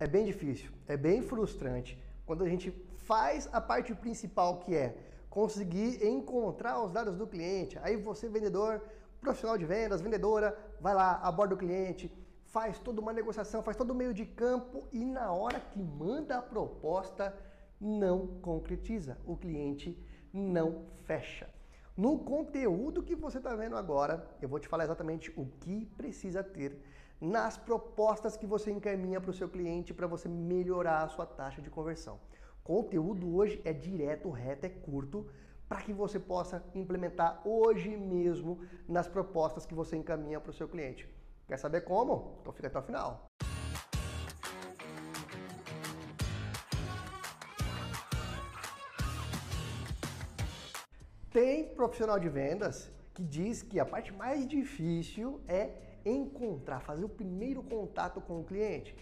É bem difícil, é bem frustrante quando a gente faz a parte principal que é conseguir encontrar os dados do cliente. Aí você, vendedor, profissional de vendas, vendedora, vai lá, aborda o cliente, faz toda uma negociação, faz todo o meio de campo e na hora que manda a proposta, não concretiza. O cliente não fecha. No conteúdo que você está vendo agora, eu vou te falar exatamente o que precisa ter nas propostas que você encaminha para o seu cliente para você melhorar a sua taxa de conversão. Conteúdo hoje é direto, reto, é curto, para que você possa implementar hoje mesmo nas propostas que você encaminha para o seu cliente. Quer saber como? Então fica até o final. Tem profissional de vendas que diz que a parte mais difícil é encontrar, fazer o primeiro contato com o cliente.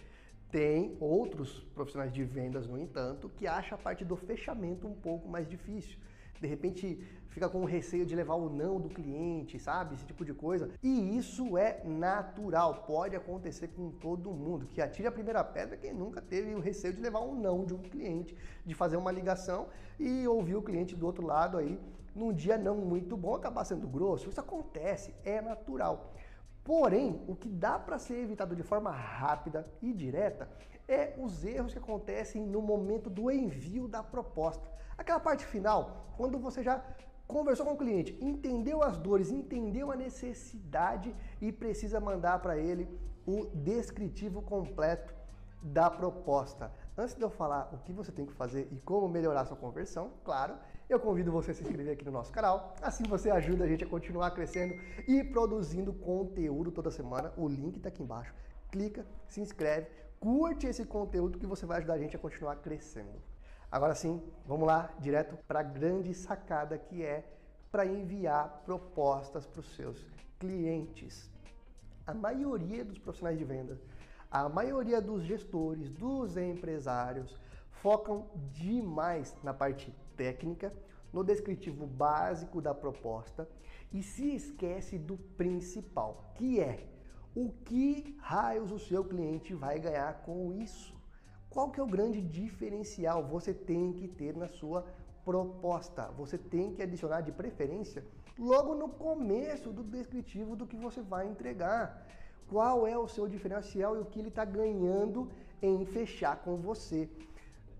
Tem outros profissionais de vendas, no entanto, que acham a parte do fechamento um pouco mais difícil de repente fica com receio de levar o não do cliente, sabe? Esse tipo de coisa. E isso é natural, pode acontecer com todo mundo. Que atire a primeira pedra quem nunca teve o receio de levar um não de um cliente, de fazer uma ligação e ouvir o cliente do outro lado aí num dia não muito bom acabar sendo grosso. Isso acontece, é natural. Porém, o que dá para ser evitado de forma rápida e direta é os erros que acontecem no momento do envio da proposta. Aquela parte final, quando você já conversou com o cliente, entendeu as dores, entendeu a necessidade e precisa mandar para ele o descritivo completo da proposta. Antes de eu falar o que você tem que fazer e como melhorar sua conversão, claro, eu convido você a se inscrever aqui no nosso canal. Assim você ajuda a gente a continuar crescendo e produzindo conteúdo toda semana. O link está aqui embaixo. Clica, se inscreve, curte esse conteúdo que você vai ajudar a gente a continuar crescendo. Agora sim, vamos lá direto para a grande sacada que é para enviar propostas para os seus clientes. A maioria dos profissionais de venda a maioria dos gestores, dos empresários, focam demais na parte técnica, no descritivo básico da proposta e se esquece do principal, que é o que raios o seu cliente vai ganhar com isso. Qual que é o grande diferencial você tem que ter na sua proposta? Você tem que adicionar de preferência logo no começo do descritivo do que você vai entregar qual é o seu diferencial e o que ele está ganhando em fechar com você.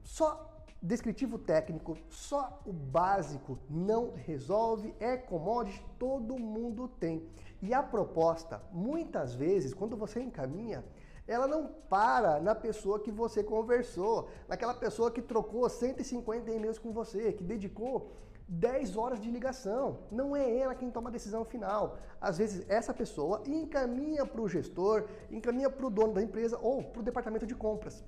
Só descritivo técnico, só o básico não resolve, é commodity, todo mundo tem. E a proposta, muitas vezes, quando você encaminha, ela não para na pessoa que você conversou, naquela pessoa que trocou 150 e-mails com você, que dedicou 10 horas de ligação. Não é ela quem toma a decisão final. Às vezes essa pessoa encaminha para o gestor, encaminha para o dono da empresa ou para o departamento de compras.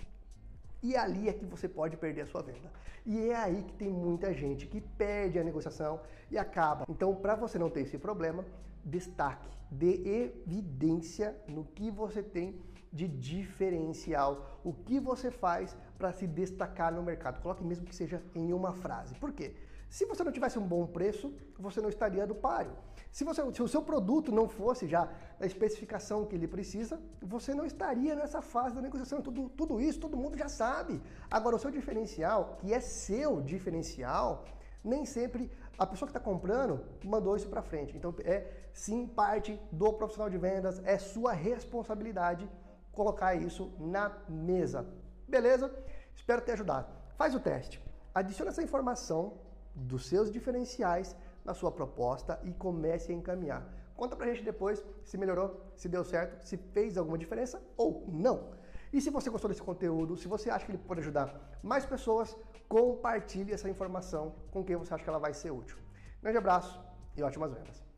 E ali é que você pode perder a sua venda. E é aí que tem muita gente que perde a negociação e acaba. Então, para você não ter esse problema, destaque, dê evidência no que você tem de diferencial, o que você faz para se destacar no mercado. Coloque mesmo que seja em uma frase. Por quê? Se você não tivesse um bom preço, você não estaria do páreo. Se, você, se o seu produto não fosse já a especificação que ele precisa, você não estaria nessa fase da negociação. Tudo, tudo isso todo mundo já sabe. Agora, o seu diferencial, que é seu diferencial, nem sempre a pessoa que está comprando mandou isso para frente. Então, é sim parte do profissional de vendas, é sua responsabilidade colocar isso na mesa. Beleza? Espero ter ajudado. Faz o teste. Adiciona essa informação dos seus diferenciais na sua proposta e comece a encaminhar. Conta pra gente depois se melhorou, se deu certo, se fez alguma diferença ou não. E se você gostou desse conteúdo, se você acha que ele pode ajudar mais pessoas, compartilhe essa informação com quem você acha que ela vai ser útil. Grande abraço e ótimas vendas.